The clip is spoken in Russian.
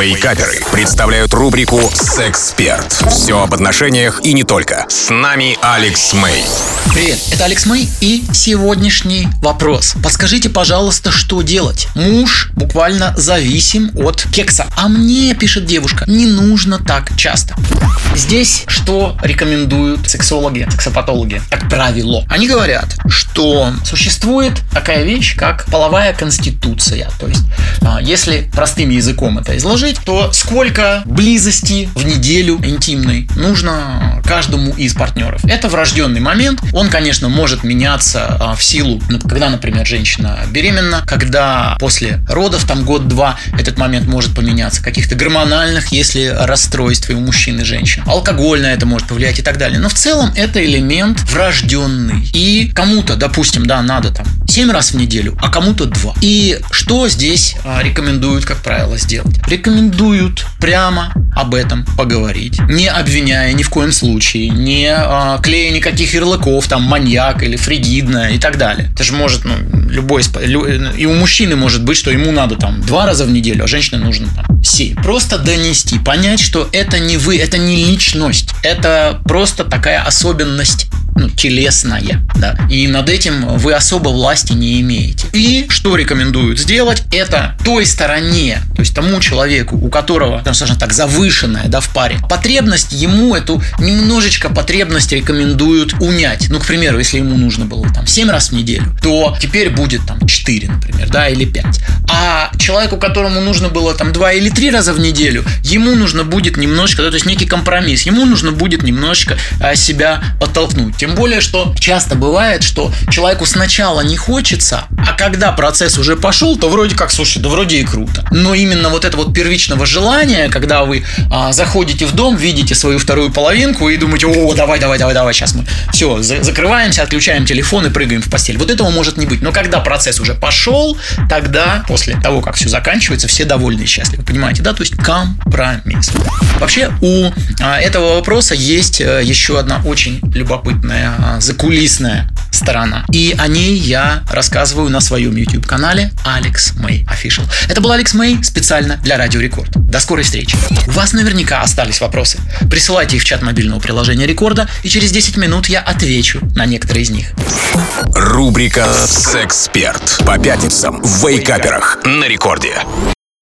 Вейкаперы представляют рубрику «Сексперт». Все об отношениях и не только. С нами Алекс Мэй. Привет, это Алекс Мэй и сегодняшний вопрос. Подскажите, пожалуйста, что делать? Муж буквально зависим от кекса. А мне, пишет девушка, не нужно так часто. Здесь что рекомендуют сексологи, сексопатологи, как правило? Они говорят, что существует такая вещь, как половая конституция. То есть, а, если простым языком это изложить, то сколько близости в неделю интимной нужно каждому из партнеров. Это врожденный момент. Он, конечно, может меняться а, в силу, когда, например, женщина беременна, когда после родов, там год-два, этот момент может поменяться, каких-то гормональных, если расстройств и у мужчин и женщин. Алкоголь на это может повлиять и так далее. Но в целом это элемент врожденный. И кому-то, допустим, да, надо там 7 раз в неделю, а кому-то 2. И что здесь а, рекомендуют, как правило, сделать? Рекомендуют прямо об этом поговорить, не обвиняя ни в коем случае, не а, клея никаких ярлыков, там, маньяк или фригидная и так далее. Это же может, ну, любой, и у мужчины может быть, что ему надо там два раза в неделю, а женщине нужно там 7. Просто донести, понять, что это не вы, это не личность, это просто такая особенность ну, телесная, да. И над этим вы особо власти не имеете. И что рекомендуют сделать? Это той стороне, то есть тому человеку, у которого, там, скажем так, завышенная, да, в паре, потребность ему эту немножечко потребность рекомендуют унять. Ну, к примеру, если ему нужно было там 7 раз в неделю, то теперь будет там 4, например, да, или 5. Человеку, которому нужно было там 2 или 3 раза в неделю, ему нужно будет немножечко, то есть некий компромисс, ему нужно будет немножечко а, себя подтолкнуть. Тем более, что часто бывает, что человеку сначала не хочется, а когда процесс уже пошел, то вроде как, слушай, да вроде и круто. Но именно вот это вот первичного желания, когда вы а, заходите в дом, видите свою вторую половинку и думаете, о, давай, давай, давай, давай, сейчас мы все, за- закрываемся, отключаем телефон и прыгаем в постель. Вот этого может не быть. Но когда процесс уже пошел, тогда, после того, как все заканчивается, все довольны и счастливы. Понимаете, да? То есть компромисс. Вообще, у а, этого вопроса есть а, еще одна очень любопытная а, закулисная сторона. И о ней я рассказываю на своем YouTube-канале Алекс Мэй Official. Это был Алекс Мэй специально для Радио Рекорд. До скорой встречи. У вас наверняка остались вопросы. Присылайте их в чат мобильного приложения Рекорда, и через 10 минут я отвечу на некоторые из них. Рубрика «Сексперт» по пятницам в Вейкаперах на рекорде.